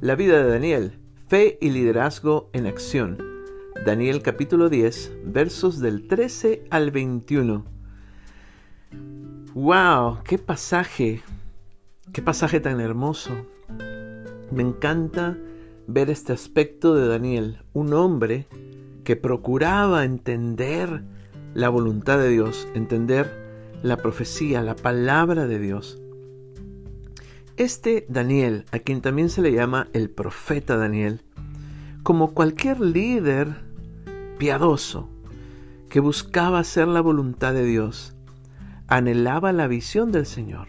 La vida de Daniel, fe y liderazgo en acción. Daniel capítulo 10, versos del 13 al 21. ¡Wow! ¡Qué pasaje! ¡Qué pasaje tan hermoso! Me encanta ver este aspecto de Daniel, un hombre que procuraba entender la voluntad de Dios, entender la profecía, la palabra de Dios. Este Daniel, a quien también se le llama el profeta Daniel, como cualquier líder piadoso que buscaba hacer la voluntad de Dios, anhelaba la visión del Señor.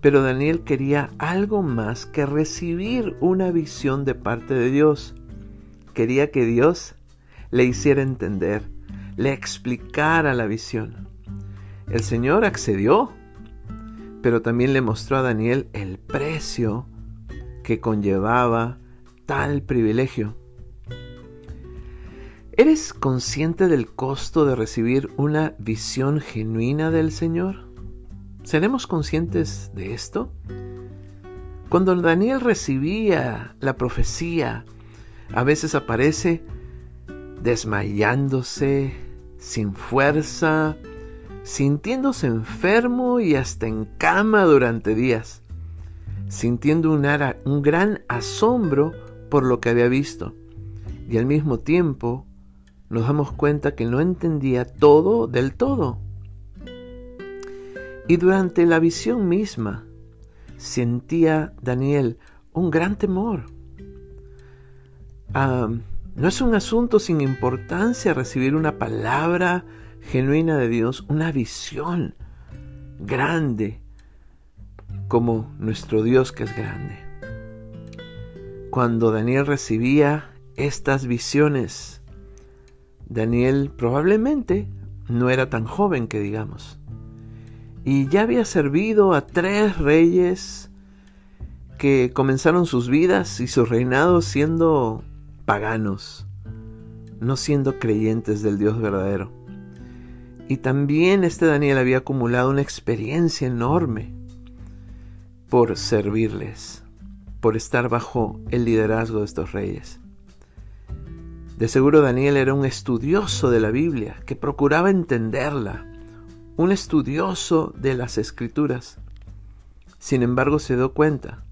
Pero Daniel quería algo más que recibir una visión de parte de Dios. Quería que Dios le hiciera entender, le explicara la visión. El Señor accedió pero también le mostró a Daniel el precio que conllevaba tal privilegio. ¿Eres consciente del costo de recibir una visión genuina del Señor? ¿Seremos conscientes de esto? Cuando Daniel recibía la profecía, a veces aparece desmayándose, sin fuerza, sintiéndose enfermo y hasta en cama durante días, sintiendo un, un gran asombro por lo que había visto, y al mismo tiempo nos damos cuenta que no entendía todo del todo. Y durante la visión misma sentía Daniel un gran temor. Ah, no es un asunto sin importancia recibir una palabra genuina de Dios, una visión grande como nuestro Dios que es grande. Cuando Daniel recibía estas visiones, Daniel probablemente no era tan joven que digamos, y ya había servido a tres reyes que comenzaron sus vidas y sus reinados siendo paganos, no siendo creyentes del Dios verdadero. Y también este Daniel había acumulado una experiencia enorme por servirles, por estar bajo el liderazgo de estos reyes. De seguro Daniel era un estudioso de la Biblia, que procuraba entenderla, un estudioso de las escrituras. Sin embargo, se dio cuenta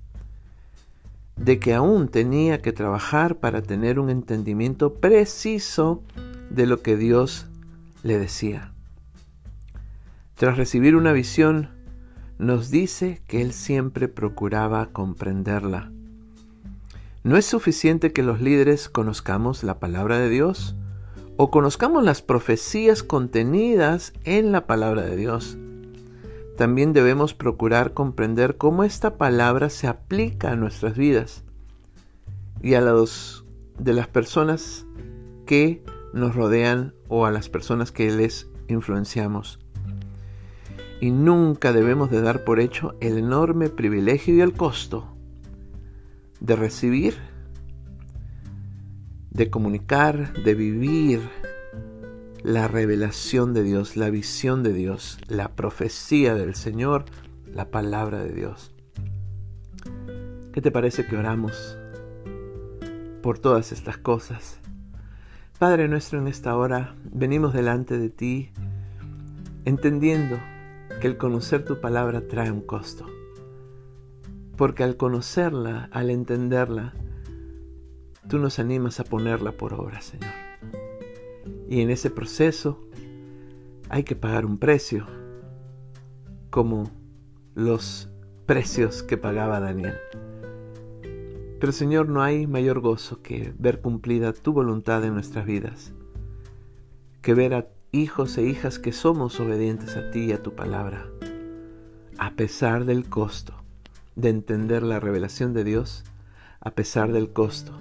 de que aún tenía que trabajar para tener un entendimiento preciso de lo que Dios le decía. Tras recibir una visión, nos dice que él siempre procuraba comprenderla. No es suficiente que los líderes conozcamos la palabra de Dios o conozcamos las profecías contenidas en la palabra de Dios. También debemos procurar comprender cómo esta palabra se aplica a nuestras vidas y a los de las personas que nos rodean o a las personas que les influenciamos. Y nunca debemos de dar por hecho el enorme privilegio y el costo de recibir, de comunicar, de vivir la revelación de Dios, la visión de Dios, la profecía del Señor, la palabra de Dios. ¿Qué te parece que oramos por todas estas cosas? Padre nuestro, en esta hora venimos delante de ti entendiendo que el conocer tu palabra trae un costo. Porque al conocerla, al entenderla, tú nos animas a ponerla por obra, Señor. Y en ese proceso hay que pagar un precio, como los precios que pagaba Daniel. Pero Señor, no hay mayor gozo que ver cumplida tu voluntad en nuestras vidas, que ver a hijos e hijas que somos obedientes a ti y a tu palabra, a pesar del costo de entender la revelación de Dios, a pesar del costo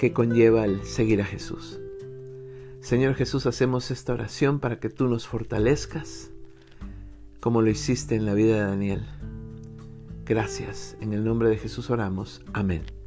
que conlleva el seguir a Jesús. Señor Jesús, hacemos esta oración para que tú nos fortalezcas como lo hiciste en la vida de Daniel. Gracias. En el nombre de Jesús oramos. Amén.